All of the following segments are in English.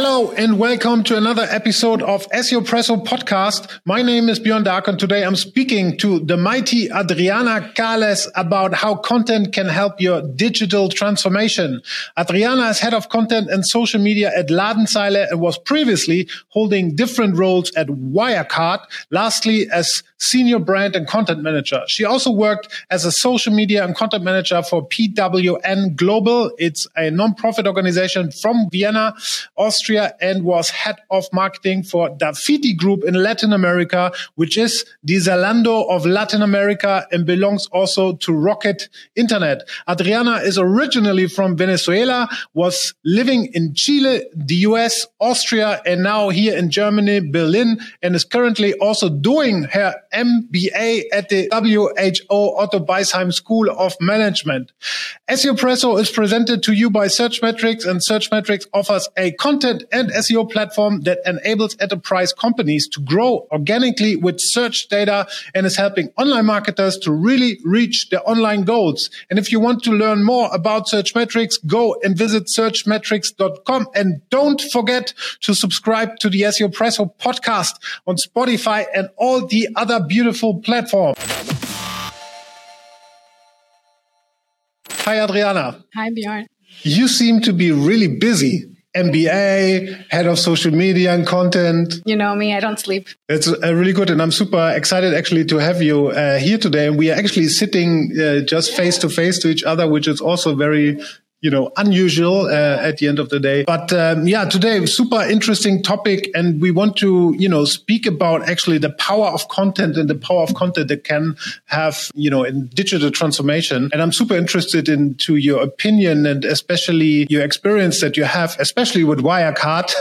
Hello and welcome to another episode of SEO Presso podcast. My name is Björn Dark and today I'm speaking to the mighty Adriana Carles about how content can help your digital transformation. Adriana is head of content and social media at Ladenzeile and was previously holding different roles at Wirecard. Lastly, as senior brand and content manager. She also worked as a social media and content manager for PWN Global. It's a non-profit organization from Vienna, Austria and was head of marketing for Dafiti Group in Latin America, which is the Zalando of Latin America and belongs also to Rocket Internet. Adriana is originally from Venezuela, was living in Chile, the US, Austria, and now here in Germany, Berlin, and is currently also doing her MBA at the WHU Otto Beisheim School of Management. SEO Presso is presented to you by Searchmetrics and Searchmetrics offers a content and SEO platform that enables enterprise companies to grow organically with search data and is helping online marketers to really reach their online goals. And if you want to learn more about Searchmetrics, go and visit searchmetrics.com and don't forget to subscribe to the SEO Presso podcast on Spotify and all the other beautiful platform. Hi, Adriana. Hi, Björn. You seem to be really busy. MBA, head of social media and content. You know me, I don't sleep. It's uh, really good. And I'm super excited actually to have you uh, here today. And we are actually sitting uh, just face to face to each other, which is also very you know, unusual uh, at the end of the day. But um, yeah, today super interesting topic, and we want to you know speak about actually the power of content and the power of content that can have you know in digital transformation. And I'm super interested into your opinion and especially your experience that you have, especially with Wirecard.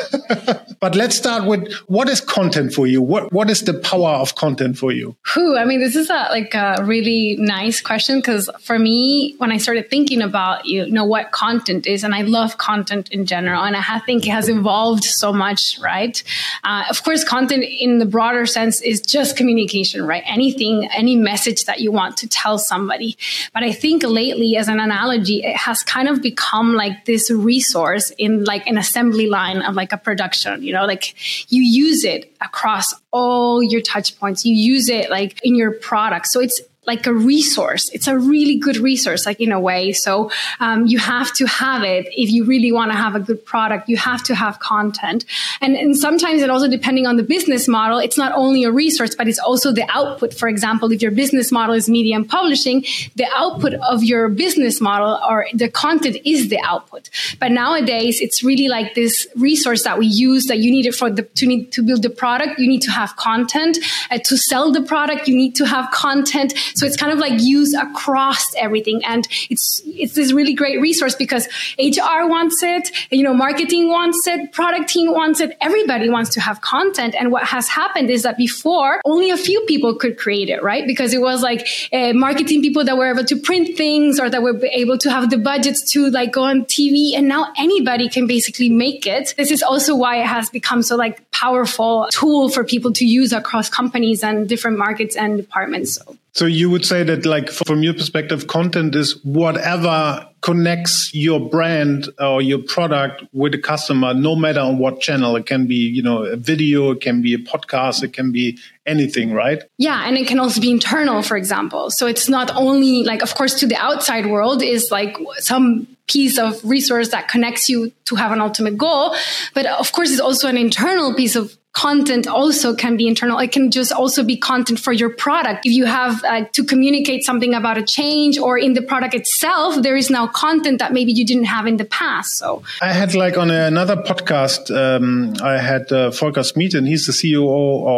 but let's start with what is content for you? What what is the power of content for you? Who? I mean, this is a like a really nice question because for me, when I started thinking about you know what content is. And I love content in general. And I think it has evolved so much, right? Uh, of course, content in the broader sense is just communication, right? Anything, any message that you want to tell somebody. But I think lately, as an analogy, it has kind of become like this resource in like an assembly line of like a production, you know, like you use it across all your touch points. You use it like in your product. So it's like a resource. It's a really good resource, like in a way. So um, you have to have it if you really want to have a good product. You have to have content, and, and sometimes it also depending on the business model. It's not only a resource, but it's also the output. For example, if your business model is media and publishing, the output of your business model or the content is the output. But nowadays, it's really like this resource that we use that you need it for the to need to build the product. You need to have content uh, to sell the product. You need to have content so it's kind of like used across everything. And it's, it's this really great resource because HR wants it, you know, marketing wants it, product team wants it. Everybody wants to have content. And what has happened is that before only a few people could create it, right? Because it was like uh, marketing people that were able to print things or that were able to have the budgets to like go on TV. And now anybody can basically make it. This is also why it has become so like powerful tool for people to use across companies and different markets and departments. So. So you would say that like from your perspective, content is whatever connects your brand or your product with the customer, no matter on what channel. It can be, you know, a video, it can be a podcast, it can be anything, right? Yeah. And it can also be internal, for example. So it's not only like, of course, to the outside world is like some piece of resource that connects you to have an ultimate goal. But of course, it's also an internal piece of content also can be internal. It can just also be content for your product. If you have uh, to communicate something about a change or in the product itself, there is now content that maybe you didn't have in the past. So I had like on another podcast, um, I had uh, Volker Smid and he's the CEO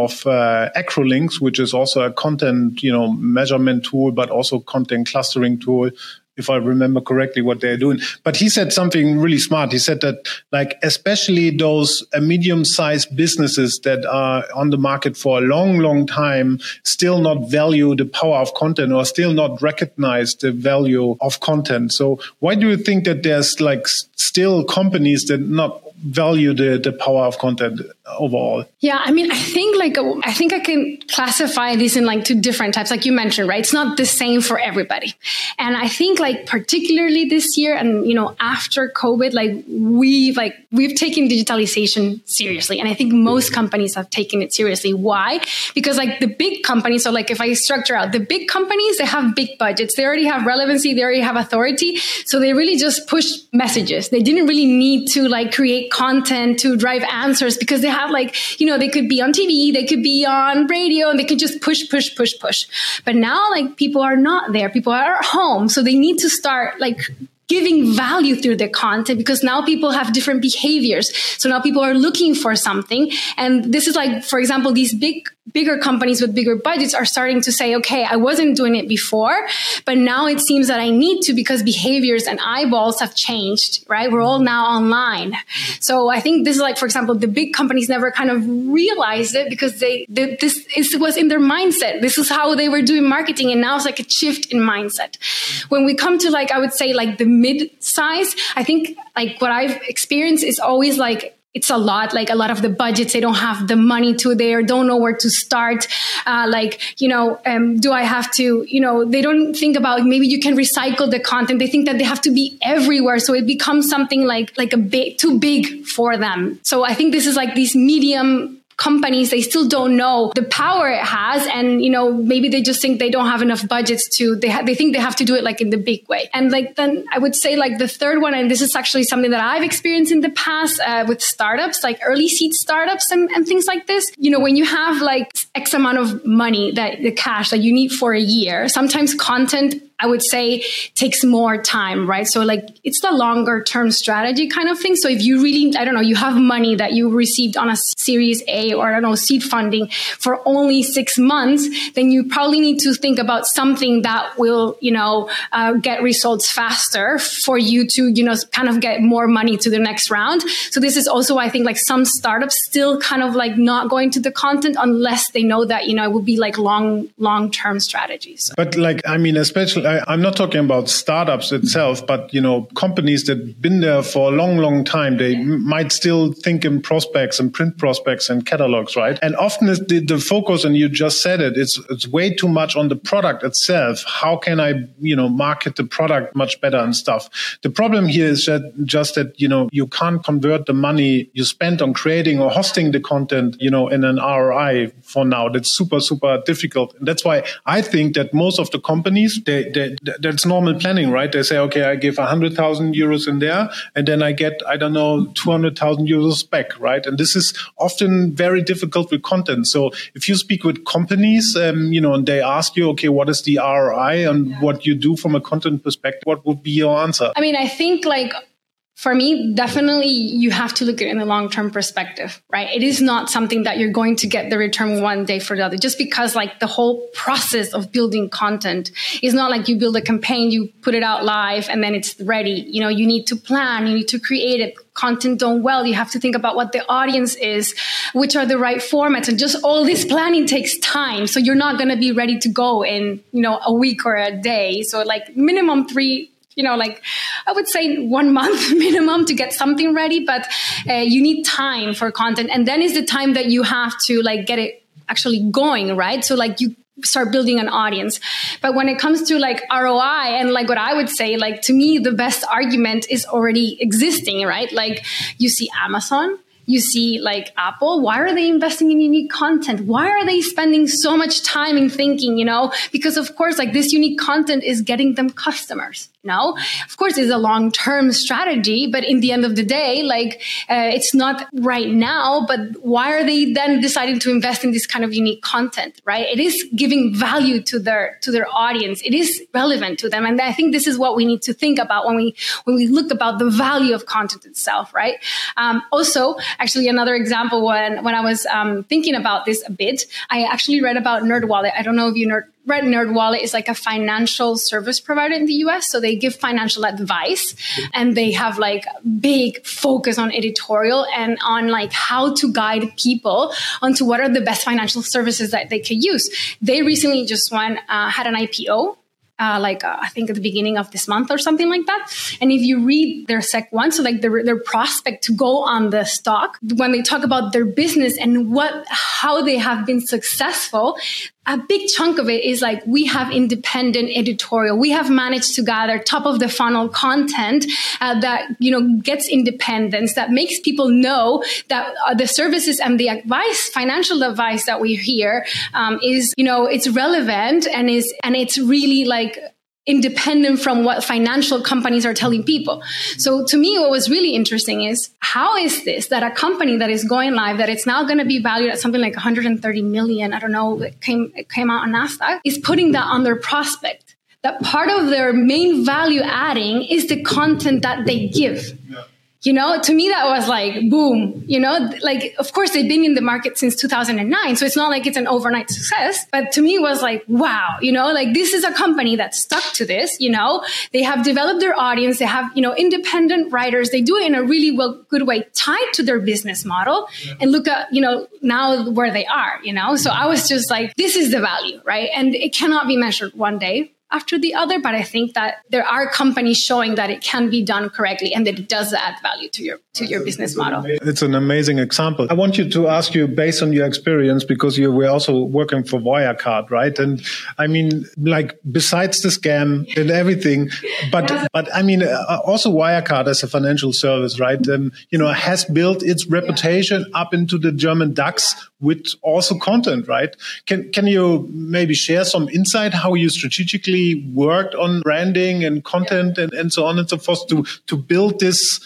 of uh, Acrolinx, which is also a content, you know, measurement tool, but also content clustering tool if I remember correctly what they're doing. But he said something really smart. He said that like, especially those uh, medium sized businesses that are on the market for a long, long time still not value the power of content or still not recognize the value of content. So why do you think that there's like still companies that not value the, the power of content? Overall? Yeah, I mean, I think like I think I can classify these in like two different types, like you mentioned, right? It's not the same for everybody, and I think like particularly this year, and you know, after COVID, like we've like we've taken digitalization seriously, and I think most mm-hmm. companies have taken it seriously. Why? Because like the big companies, so like if I structure out the big companies, they have big budgets, they already have relevancy, they already have authority, so they really just push messages. They didn't really need to like create content to drive answers because they have like, you know, they could be on TV, they could be on radio, and they could just push, push, push, push. But now like people are not there. People are at home. So they need to start like giving value through the content because now people have different behaviors. So now people are looking for something. And this is like, for example, these big bigger companies with bigger budgets are starting to say, okay, I wasn't doing it before, but now it seems that I need to because behaviors and eyeballs have changed, right? We're all now online. So I think this is like, for example, the big companies never kind of realized it because they, they this is, was in their mindset. This is how they were doing marketing. And now it's like a shift in mindset. When we come to like, I would say like the mid size, I think like what I've experienced is always like it's a lot like a lot of the budgets they don't have the money to there don't know where to start. Uh, like you know um, do i have to you know they don't think about maybe you can recycle the content. They think that they have to be everywhere so it becomes something like like a bit too big for them. So i think this is like these medium companies they still don't know the power it has. And you know maybe they just think they don't have enough budgets to they ha- they think they have to do it like in the big way. And like then i would say like the third one and this is actually something that i've experienced in the past uh, with startups like early seed startups and, and things like this. You know when you have like x amount of money that the cash that you need for a year sometimes content I would say takes more time, right? So like it's the longer term strategy kind of thing. So if you really, I don't know, you have money that you received on a series A or I don't know, seed funding for only six months, then you probably need to think about something that will, you know, uh, get results faster for you to, you know, kind of get more money to the next round. So this is also, I think like some startups still kind of like not going to the content unless they know that, you know, it will be like long, long term strategies. But like, I mean, especially I, am not talking about startups itself, but you know, companies that been there for a long, long time. They yeah. might still think in prospects and print prospects and catalogs, right? And often the, the focus, and you just said it, it's it's way too much on the product itself. How can I, you know, market the product much better and stuff? The problem here is that just that you know you can't convert the money you spent on creating or hosting the content, you know, in an ROI for now. That's super, super difficult, and that's why I think that most of the companies they, they that's normal planning, right? They say, okay, I give 100,000 euros in there and then I get, I don't know, 200,000 euros back, right? And this is often very difficult with content. So if you speak with companies, um, you know, and they ask you, okay, what is the ROI and what you do from a content perspective, what would be your answer? I mean, I think like for me, definitely you have to look at it in the long term perspective, right? It is not something that you're going to get the return one day for the other. Just because like the whole process of building content is not like you build a campaign, you put it out live and then it's ready. You know, you need to plan, you need to create it. Content done well, you have to think about what the audience is, which are the right formats, and just all this planning takes time. So you're not going to be ready to go in, you know, a week or a day. So like minimum three you know, like I would say one month minimum to get something ready, but uh, you need time for content. And then is the time that you have to like get it actually going, right? So like you start building an audience. But when it comes to like ROI and like what I would say, like to me, the best argument is already existing, right? Like you see Amazon, you see like Apple, why are they investing in unique content? Why are they spending so much time in thinking, you know? Because of course, like this unique content is getting them customers. No, of course, it's a long term strategy, but in the end of the day, like uh, it's not right now. But why are they then deciding to invest in this kind of unique content? Right? It is giving value to their to their audience. It is relevant to them, and I think this is what we need to think about when we when we look about the value of content itself. Right? Um, also, actually, another example when when I was um, thinking about this a bit, I actually read about NerdWallet. I don't know if you nerd Red Nerd Wallet is like a financial service provider in the US. So they give financial advice and they have like big focus on editorial and on like how to guide people onto what are the best financial services that they could use. They recently just went, uh, had an IPO uh, like uh, I think at the beginning of this month or something like that. And if you read their Sec one, so like their, their prospect to go on the stock, when they talk about their business and what how they have been successful, a big chunk of it is like we have independent editorial. We have managed to gather top of the funnel content uh, that you know gets independence, that makes people know that uh, the services and the advice, financial advice that we hear, um, is you know it's relevant and is and it's really like independent from what financial companies are telling people. So to me, what was really interesting is how is this that a company that is going live, that it's now going to be valued at something like 130 million, I don't know, it came, it came out on NASDAQ, is putting that on their prospect. That part of their main value adding is the content that they give. Yeah you know to me that was like boom you know like of course they've been in the market since 2009 so it's not like it's an overnight success but to me it was like wow you know like this is a company that stuck to this you know? They have developed their audience they have you know independent writers they do it in a really well good way tied to their business model yeah. and look at you know now where they are you know? So i was just like this is the value right? And it cannot be measured one day after the other, but I think that there are companies showing that it can be done correctly and that it does add value to your to your business model. It's an amazing example. I want you to ask you based on your experience because you were also working for Wirecard, right? And I mean, like besides the scam and everything, but but I mean, uh, also Wirecard as a financial service, right? Um, you know, has built its reputation yeah. up into the German DAX with also content, right? Can can you maybe share some insight how you strategically worked on branding and content and, and so on and so forth to, to build this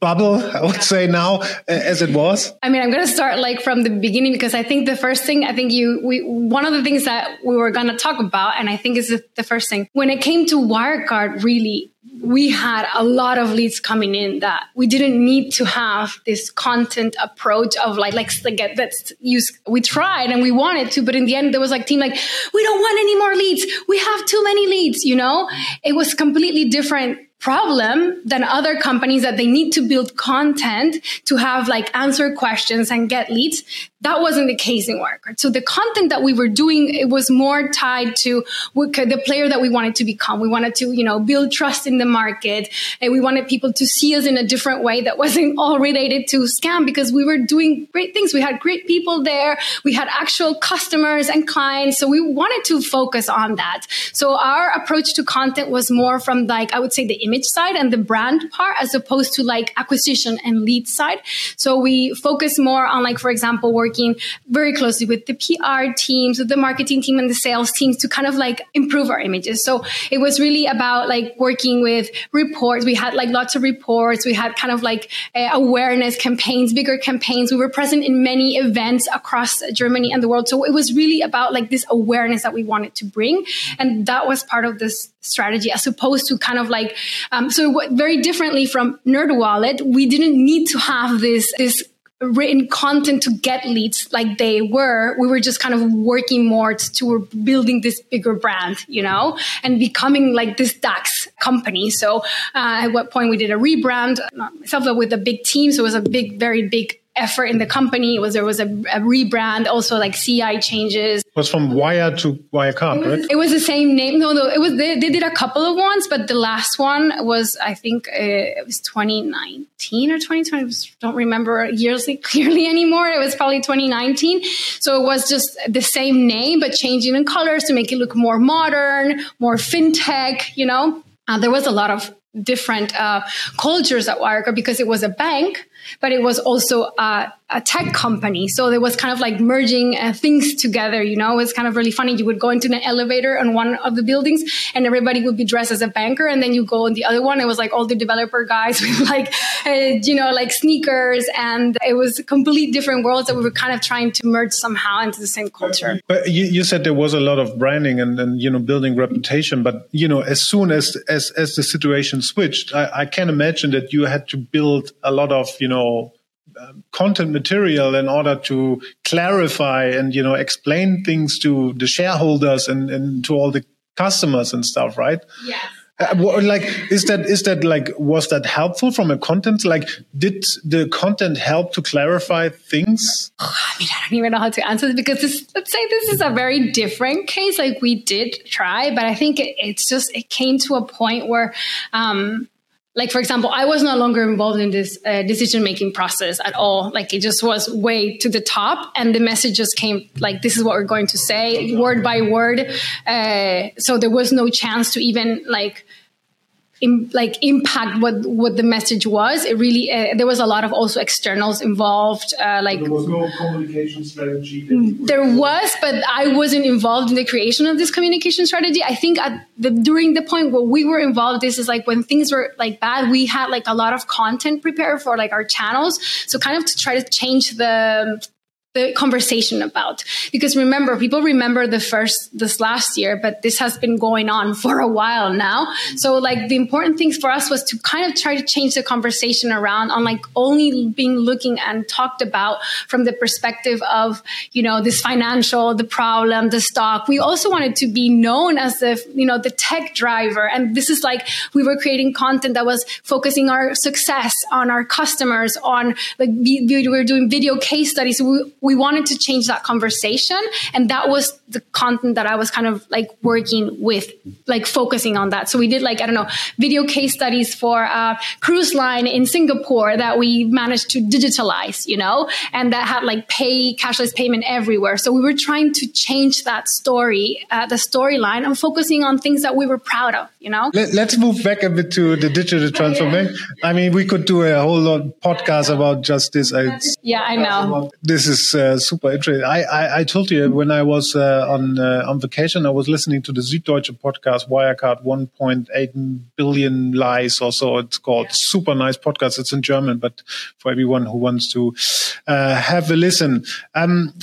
bubble, I would say now, as it was? I mean, I'm going to start like from the beginning because I think the first thing, I think you, we, one of the things that we were going to talk about, and I think is the, the first thing, when it came to Wirecard, really, we had a lot of leads coming in that we didn't need to have this content approach of like like, like let's use we tried and we wanted to but in the end there was like team like we don't want any more leads. We have too many leads you know? It was completely different problem than other companies that they need to build content to have like answer questions and get leads. That wasn't the case in Wirecard. So the content that we were doing, it was more tied to the player that we wanted to become. We wanted to, you know, build trust in the market and we wanted people to see us in a different way that wasn't all related to scam because we were doing great things. We had great people there. We had actual customers and clients. So we wanted to focus on that. So our approach to content was more from like, I would say the image side and the brand part as opposed to like acquisition and lead side. So we focus more on like, for example, working very closely with the PR teams, with the marketing team and the sales teams to kind of like improve our images. So it was really about like working with reports. We had like lots of reports. We had kind of like uh, awareness campaigns, bigger campaigns. We were present in many events across Germany and the world. So it was really about like this awareness that we wanted to bring. And that was part of this strategy as opposed to kind of like um, so very differently from NerdWallet, we didn't need to have this this written content to get leads like they were. We were just kind of working more to, to building this bigger brand, you know, and becoming like this DAX company. So uh, at what point we did a rebrand, not myself, but with a big team. So it was a big, very big effort in the company. It was there was a, a rebrand, also like CI changes. It was from Wire to Wirecard, it was, right? It was the same name. No, no, it was they, they did a couple of ones, but the last one was I think uh, it was 2019 or 2020. I don't remember years clearly anymore. It was probably 2019. So it was just the same name, but changing in colors to make it look more modern, more fintech. You know, uh, there was a lot of different uh, cultures at Wirecard because it was a bank but it was also a, a tech company. So there was kind of like merging uh, things together, you know, it's kind of really funny. You would go into an elevator on one of the buildings and everybody would be dressed as a banker. And then you go on the other one. It was like all the developer guys with like, uh, you know, like sneakers. And it was complete different worlds that we were kind of trying to merge somehow into the same culture. But you, you said there was a lot of branding and, and, you know, building reputation. But, you know, as soon as, as, as the situation switched, I, I can imagine that you had to build a lot of, you know, know content material in order to clarify and you know explain things to the shareholders and, and to all the customers and stuff right yes Uh, like, is that is that like was that helpful from a content? Like, did the content help to clarify things? I mean, I don't even know how to answer this because this, let's say this is a very different case. Like, we did try, but I think it, it's just it came to a point where. Um, like for example i was no longer involved in this uh, decision making process at all. Like it just was way to the top and the message just came like this is what we're going to say word by word. Uh, so there was no chance to even like Im, like impact what what the message was. It really uh, there was a lot of also externals involved. Uh, like there was no communication strategy. There was, but I wasn't involved in the creation of this communication strategy. I think at the, during the point where we were involved, this is like when things were like bad. We had like a lot of content prepared for like our channels, so kind of to try to change the the conversation about. Because remember people remember the first this last year but this has been going on for a while now. So like the important things for us was to kind of try to change the conversation around on like only being looking and talked about from the perspective of you know this financial the problem the stock. We also wanted to be known as the you know the tech driver. And this is like we were creating content that was focusing our success on our customers on like we, we were doing video case studies. We, we wanted to change that conversation. And that was the content that I was kind of like working with, like focusing on that. So we did like, I don't know, video case studies for a cruise line in Singapore that we managed to digitalize, you know, and that had like pay, cashless payment everywhere. So we were trying to change that story, uh, the storyline and focusing on things that we were proud of, you know? Let, us move back a bit to the digital transformation. yeah. I mean, we could do a whole lot podcast about just this. yeah, I know. This is uh, super interesting. I, I, I, told you when I was uh, on uh, on vacation, I was listening to the Süddeutsche podcast, Wirecard 1.8 billion lies or so. It's called yeah. super nice podcast. It's in German, but for everyone who wants to uh, have a listen. Um,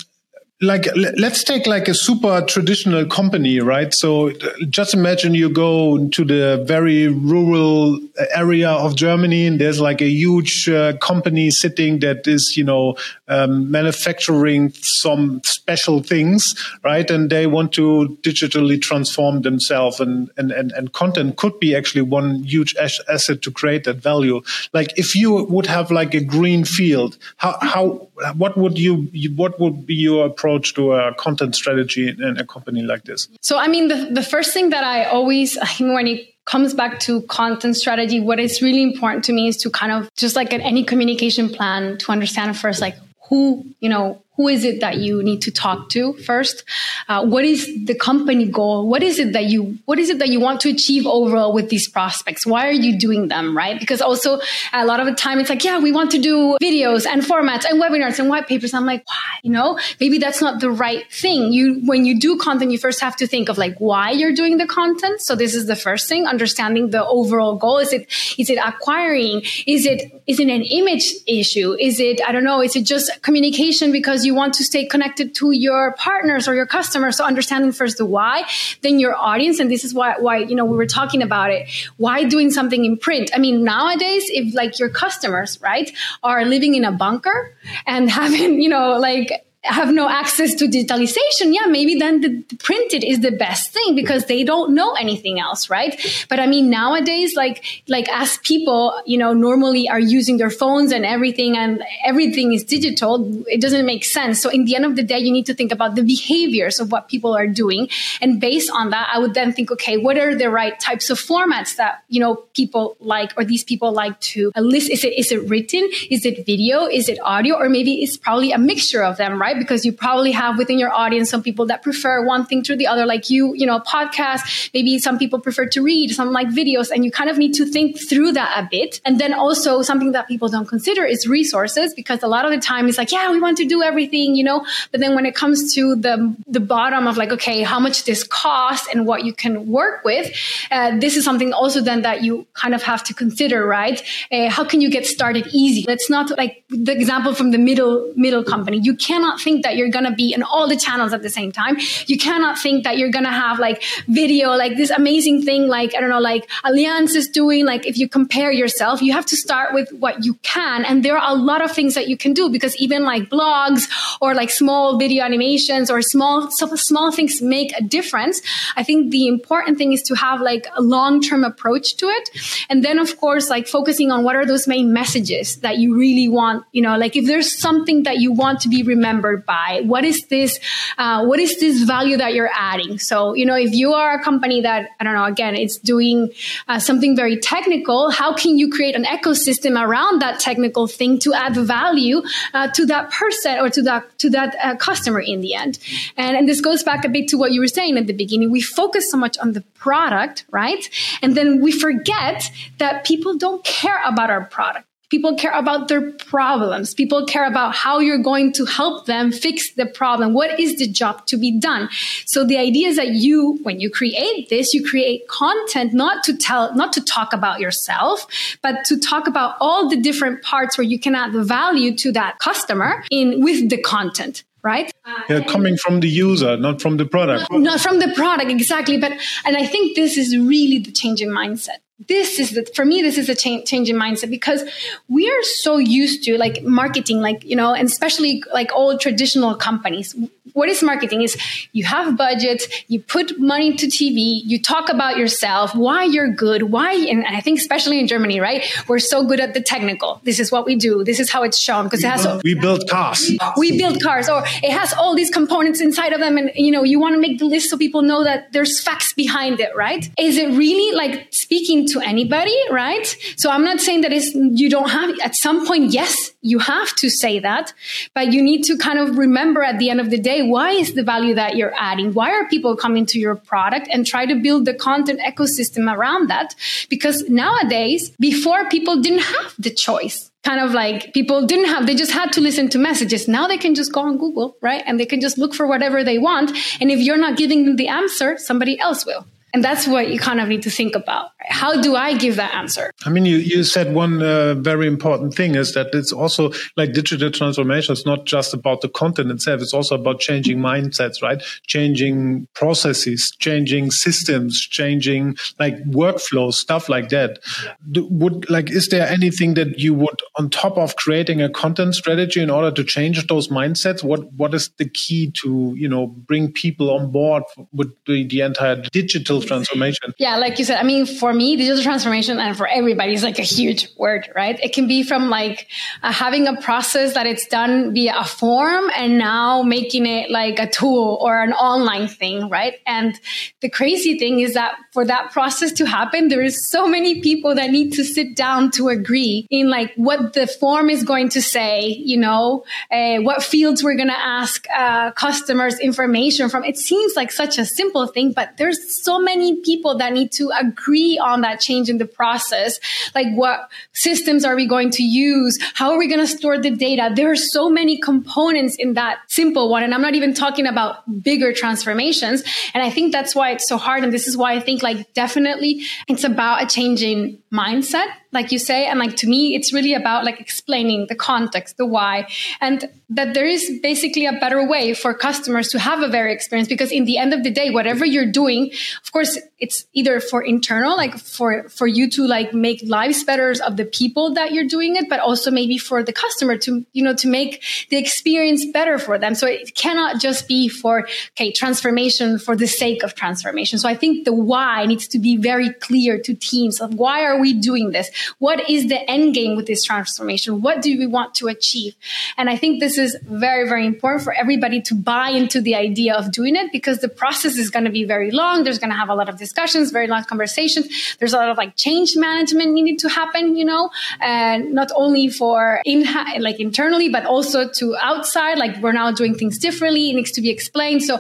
like let's take like a super traditional company right? So just imagine you go to the very rural area of germany and there's like a huge uh, company sitting that is you know um, manufacturing some special things right? And they want to digitally transform themselves and, and and and content could be actually one huge asset to create that value. Like if you would have like a green field how how what would you what would be your approach to a content strategy in a company like this? So, I mean, the, the first thing that I always, think when it comes back to content strategy, what is really important to me is to kind of just like at any communication plan to understand first, like who, you know, who is it that you need to talk to first? Uh, what is the company goal? What is it that you what is it that you want to achieve overall with these prospects? Why are you doing them right? Because also a lot of the time it's like yeah we want to do videos and formats and webinars and white papers. I'm like why? You know maybe that's not the right thing. You when you do content you first have to think of like why you're doing the content. So this is the first thing understanding the overall goal. Is it is it acquiring? Is it is it an image issue? Is it i don't know is it just communication? Because you want to stay connected to your partners or your customers. So understanding first the why, then your audience. And this is why, why, you know, we were talking about it. Why doing something in print? I mean, nowadays, if like your customers, right, are living in a bunker and having, you know, like, have no access to digitalization, yeah, maybe then the, printed is the best thing because they don't know anything else, right? But I mean, nowadays, like, like as people, you know, normally are using their phones and everything and everything is digital, it doesn't make sense. So in the end of the day, you need to think about the behaviors of what people are doing. And based on that, I would then think, okay, what are the right types of formats that, you know, people like or these people like to list? Is it, is it written? Is it video? Is it audio? Or maybe it's probably a mixture of them, right? Right? Because you probably have within your audience some people that prefer one thing to the other, like you, you know, podcast. Maybe some people prefer to read, some like videos, and you kind of need to think through that a bit. And then also something that people don't consider is resources, because a lot of the time it's like, yeah, we want to do everything, you know, but then when it comes to the the bottom of like, okay, how much this costs and what you can work with, uh, this is something also then that you kind of have to consider, right? Uh, how can you get started easy? It's not like the example from the middle middle company. You cannot think that you're going to be in all the channels at the same time. You cannot think that you're going to have like video, like this amazing thing, like, I don't know, like Allianz is doing, like if you compare yourself, you have to start with what you can. And there are a lot of things that you can do because even like blogs or like small video animations or small, small things make a difference. I think the important thing is to have like a long term approach to it. And then, of course, like focusing on what are those main messages that you really want, you know, like if there's something that you want to be remembered by, what is this, uh, what is this value that you're adding? So, you know, if you are a company that, I don't know, again, it's doing uh, something very technical, how can you create an ecosystem around that technical thing to add value uh, to that person or to that, to that uh, customer in the end? And, and this goes back a bit to what you were saying at the beginning. We focus so much on the product, right? And then we forget that people don't care about our product. People care about their problems. People care about how you're going to help them fix the problem. What is the job to be done? So the idea is that you, when you create this, you create content not to tell, not to talk about yourself, but to talk about all the different parts where you can add value to that customer in with the content right? Uh, yeah, coming from the user, not from the product. Not from the product, exactly. But, and I think this is really the change in mindset this is the, for me this is a change, change in mindset because we are so used to like marketing like you know and especially like old traditional companies. What is marketing? Is you have budget you put money to tv you talk about yourself why you're good why and i think especially in germany right? We're so good at the technical. This is what we do. This is how it's shown because it has we build cars. We build cars. Or it has all these components inside of them and you know you want to make the list so people know that there's facts behind it right? Is it really like speaking to anybody, right? So I'm not saying that it's, you don't have, at some point, yes, you have to say that, but you need to kind of remember at the end of the day, why is the value that you're adding? Why are people coming to your product and try to build the content ecosystem around that? Because nowadays, before people didn't have the choice kind of like people didn't have they just had to listen to messages now they can just go on google right and they can just look for whatever they want and if you're not giving them the answer somebody else will and that's what you kind of need to think about. Right? How do I give that answer? I mean, you, you said one uh, very important thing is that it's also like digital transformation is not just about the content itself. It's also about changing mindsets, right? Changing processes, changing systems, changing like workflows, stuff like that. Yeah. Would like, is there anything that you would, on top of creating a content strategy in order to change those mindsets? What, what is the key to, you know, bring people on board with the, the entire digital transformation? Yeah, like you said, I mean, for me, digital transformation and for everybody is like a huge word, right? It can be from like uh, having a process that it's done via a form and now making it like a tool or an online thing, right? And the crazy thing is that for that process to happen, there is so many people that need to sit down to agree in like what the form is going to say, you know, uh, what fields we're going to ask uh, customers information from. It seems like such a simple thing, but there's so many many people that need to agree on that change in the process. Like what systems are we going to use? How are we going to store the data? There are so many components in that simple one. And I'm not even talking about bigger transformations. And I think that's why it's so hard. And this is why I think like definitely it's about a changing mindset like you say and like to me it's really about like explaining the context the why and that there is basically a better way for customers to have a very experience because in the end of the day whatever you're doing of course it's either for internal like for for you to like make lives better of the people that you're doing it but also maybe for the customer to you know to make the experience better for them so it cannot just be for okay transformation for the sake of transformation so i think the why needs to be very clear to teams of why are we doing this what is the end game with this transformation? What do we want to achieve? And I think this is very, very important for everybody to buy into the idea of doing it because the process is going to be very long. There's going to have a lot of discussions, very long conversations. There's a lot of like change management needed to happen, you know, and not only for in like internally, but also to outside. Like we're now doing things differently. It needs to be explained. So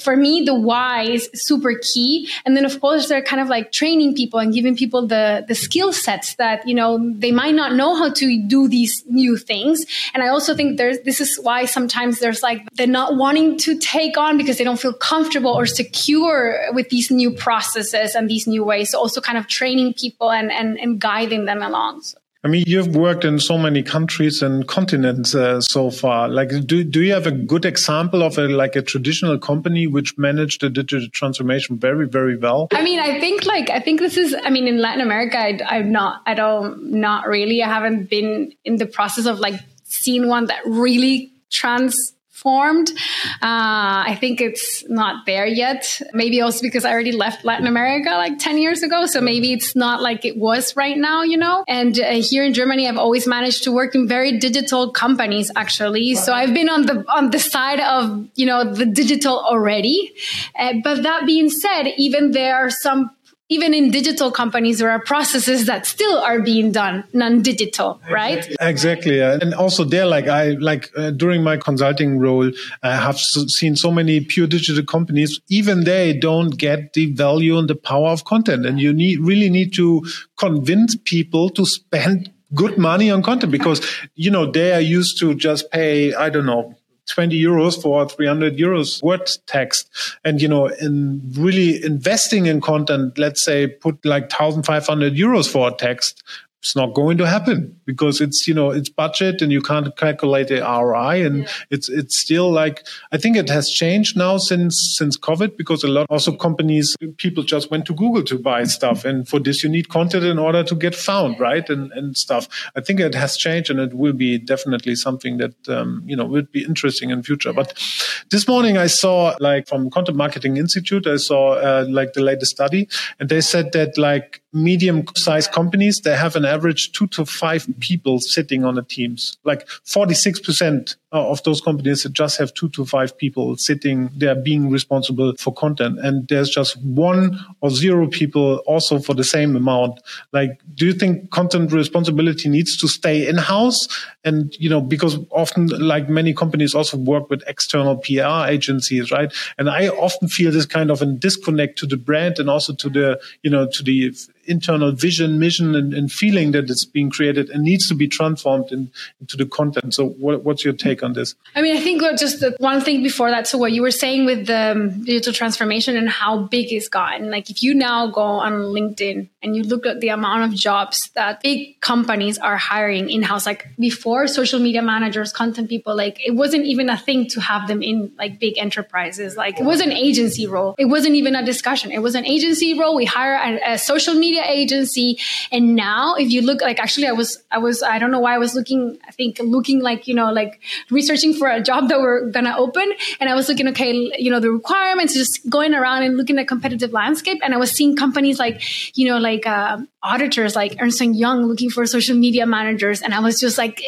for me, the why is super key. And then of course, they're kind of like training people and giving people the, the skill sets that, you know, they might not know how to do these new things. And I also think there's, this is why sometimes there's like, they're not wanting to take on because they don't feel comfortable or secure with these new processes and these new ways. So also kind of training people and, and, and guiding them along. So. I mean, you've worked in so many countries and continents uh, so far. Like, do do you have a good example of a like a traditional company which managed the digital transformation very very well? I mean, I think like I think this is. I mean, in Latin America, I, I'm not. I don't. Not really. I haven't been in the process of like seeing one that really trans formed. Uh, I think it's not there yet. Maybe also because I already left Latin America like 10 years ago. So maybe it's not like it was right now, you know? And uh, here in Germany, I've always managed to work in very digital companies, actually. So I've been on the, on the side of, you know, the digital already. Uh, but that being said, even there are some even in digital companies, there are processes that still are being done non-digital, right? Exactly, and also there, like I like uh, during my consulting role, I have seen so many pure digital companies. Even they don't get the value and the power of content, and you need really need to convince people to spend good money on content because you know they are used to just pay I don't know 20 euros for 300 euros word text. And, you know, in really investing in content, let's say put like 1500 euros for a text, it's not going to happen because it's you know it's budget and you can't calculate the ROI and yeah. it's it's still like I think it has changed now since since COVID because a lot also companies people just went to Google to buy stuff and for this you need content in order to get found right and and stuff I think it has changed and it will be definitely something that um, you know will be interesting in future yeah. but this morning I saw like from Content Marketing Institute I saw uh, like the latest study and they said that like medium sized companies, they have an average two to five people sitting on the teams. Like 46% Uh, of those companies that just have two to five people sitting there being responsible for content. And there's just one or zero people also for the same amount. Like, do you think content responsibility needs to stay in house? And, you know, because often like many companies also work with external PR agencies, right? And I often feel this kind of a disconnect to the brand and also to the, you know, to the internal vision, mission, and, and feeling that it's being created and needs to be transformed in, into the content. So, what, what's your take on this? I mean, I think just one thing before that. So, what you were saying with the digital transformation and how big it's gotten. Like, if you now go on LinkedIn and you look at the amount of jobs that big companies are hiring in house, like before social media managers, content people, like it wasn't even a thing to have them in like big enterprises. Like, it was an agency role. It wasn't even a discussion. It was an agency role. We hire a, a social media media agency. And now if you look like actually I was I was I don't know why I was looking I think looking like, you know, like researching for a job that we're gonna open. And I was looking, okay, you know, the requirements, just going around and looking at competitive landscape. And I was seeing companies like, you know, like uh, auditors like Ernst Young looking for social media managers. And I was just like,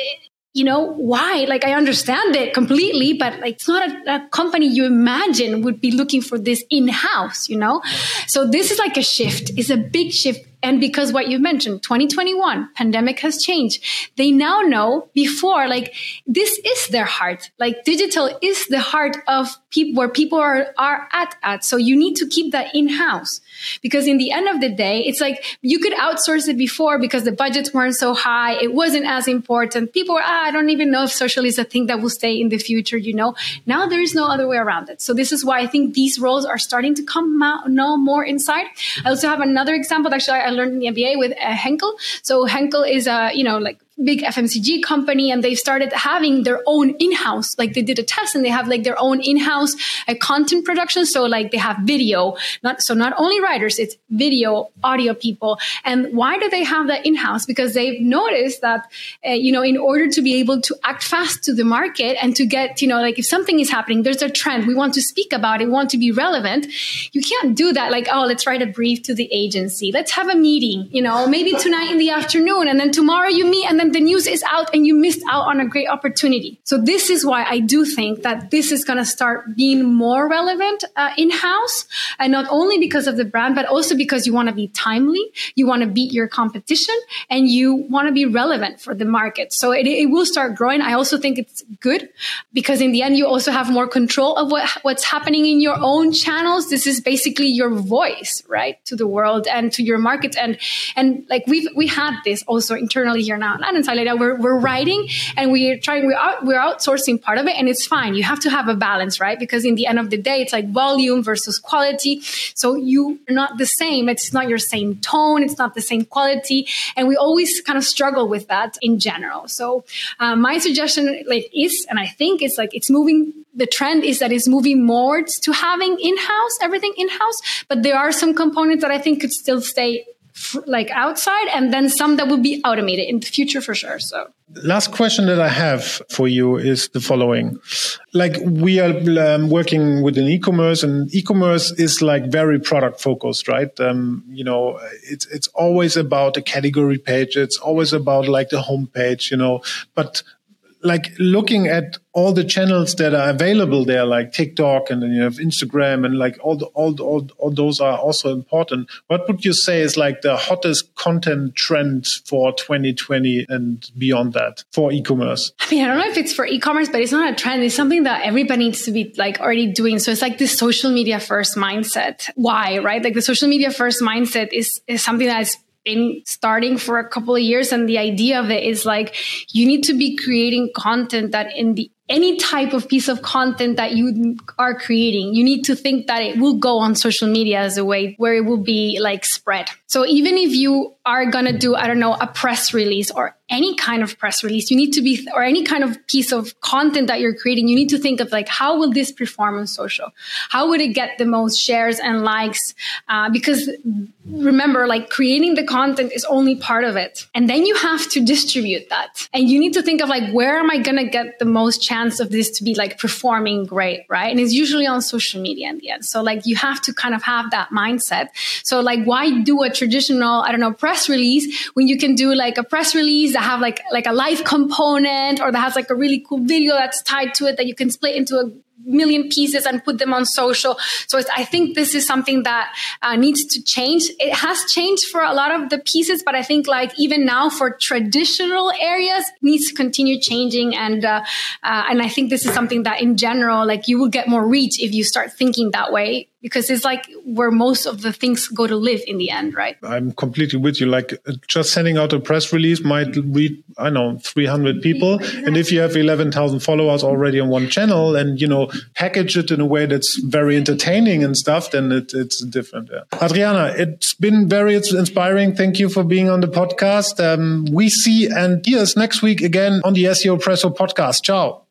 you know, why? Like, I understand it completely, but like, it's not a, a company you imagine would be looking for this in house, you know? So this is like a shift. It's a big shift and because what you mentioned, 2021, pandemic has changed. They now know before, like, this is their heart. Like, digital is the heart of people where people are, are at, at. So you need to keep that in house because in the end of the day, it's like you could outsource it before because the budgets weren't so high. It wasn't as important. People were, ah, I don't even know if social is a thing that will stay in the future, you know? Now there is no other way around it. So this is why I think these roles are starting to come out no more inside. I also have another example. Actually, I learned in the MBA with uh, Henkel. So Henkel is a, you know, like big FMCG company and they started having their own in-house, like they did a test and they have like their own in-house uh, content production. So like they have video, not, so not only writers, it's video, audio people. And why do they have that in-house? Because they've noticed that, uh, you know, in order to be able to act fast to the market and to get, you know, like if something is happening, there's a trend, we want to speak about it, we want to be relevant. You can't do that like, oh, let's write a brief to the agency. Let's have a meeting, you know, maybe tonight in the afternoon and then tomorrow you meet and then the news is out and you missed out on a great opportunity. So this is why I do think that this is going to start being more relevant uh, in house, and not only because of the brand, but also because you want to be timely, you want to beat your competition, and you want to be relevant for the market. So it, it will start growing. I also think it's good because in the end, you also have more control of what what's happening in your own channels. This is basically your voice, right, to the world and to your market, and and like we've we had this also internally here now. Not content side, like we're, we're writing and we're trying, we're, out, we're outsourcing part of it and it's fine. You have to have a balance, right? Because in the end of the day, it's like volume versus quality. So you are not the same. It's not your same tone. It's not the same quality. And we always kind of struggle with that in general. So uh, my suggestion like is, and I think it's like, it's moving the trend is that it's moving more to having in-house everything in-house but there are some components that i think could still stay like outside and then some that will be automated in the future for sure so. Last question that i have for you is the following. Like we are um, working with an e-commerce and e-commerce is like very product focused right? Um, you know it's it's always about the category page. It's always about like the homepage you know? But like looking at all the channels that are available there, like TikTok and then you have Instagram and like all the, all, all, all those are also important. What would you say is like the hottest content trend for 2020 and beyond that for e-commerce? I mean, I don't know if it's for e-commerce, but it's not a trend. It's something that everybody needs to be like already doing. So it's like this social media first mindset. Why, right? Like the social media first mindset is, is something that's been starting for a couple of years. And the idea of it is like, you need to be creating content that in the any type of piece of content that you are creating, you need to think that it will go on social media as a way where it will be like spread. So even if you are going to do, I don't know, a press release or any kind of press release, you need to be, or any kind of piece of content that you're creating, you need to think of like, how will this perform on social? How would it get the most shares and likes? Uh, because remember, like creating the content is only part of it. And then you have to distribute that. And you need to think of like, where am I going to get the most chance of this to be like performing great? Right. And it's usually on social media in the end. So like you have to kind of have that mindset. So like, why do a traditional, I don't know, press release when you can do like a press release that have like like a live component or that has like a really cool video that's tied to it that you can split into a million pieces and put them on social. So I think this is something that uh, needs to change. It has changed for a lot of the pieces, but I think like even now for traditional areas needs to continue changing. And, uh, uh, and I think this is something that in general, like you will get more reach if you start thinking that way because it's like where most of the things go to live in the end, right? I'm completely with you. Like just sending out a press release might read, I know, 300 people. And if you have 11,000 followers already on one channel and, you know, package it in a way that's very entertaining and stuff, then it, it's different. Yeah. Adriana, it's been very inspiring. Thank you for being on the podcast. Um, we see and hear us next week again on the SEOpresso podcast. Ciao.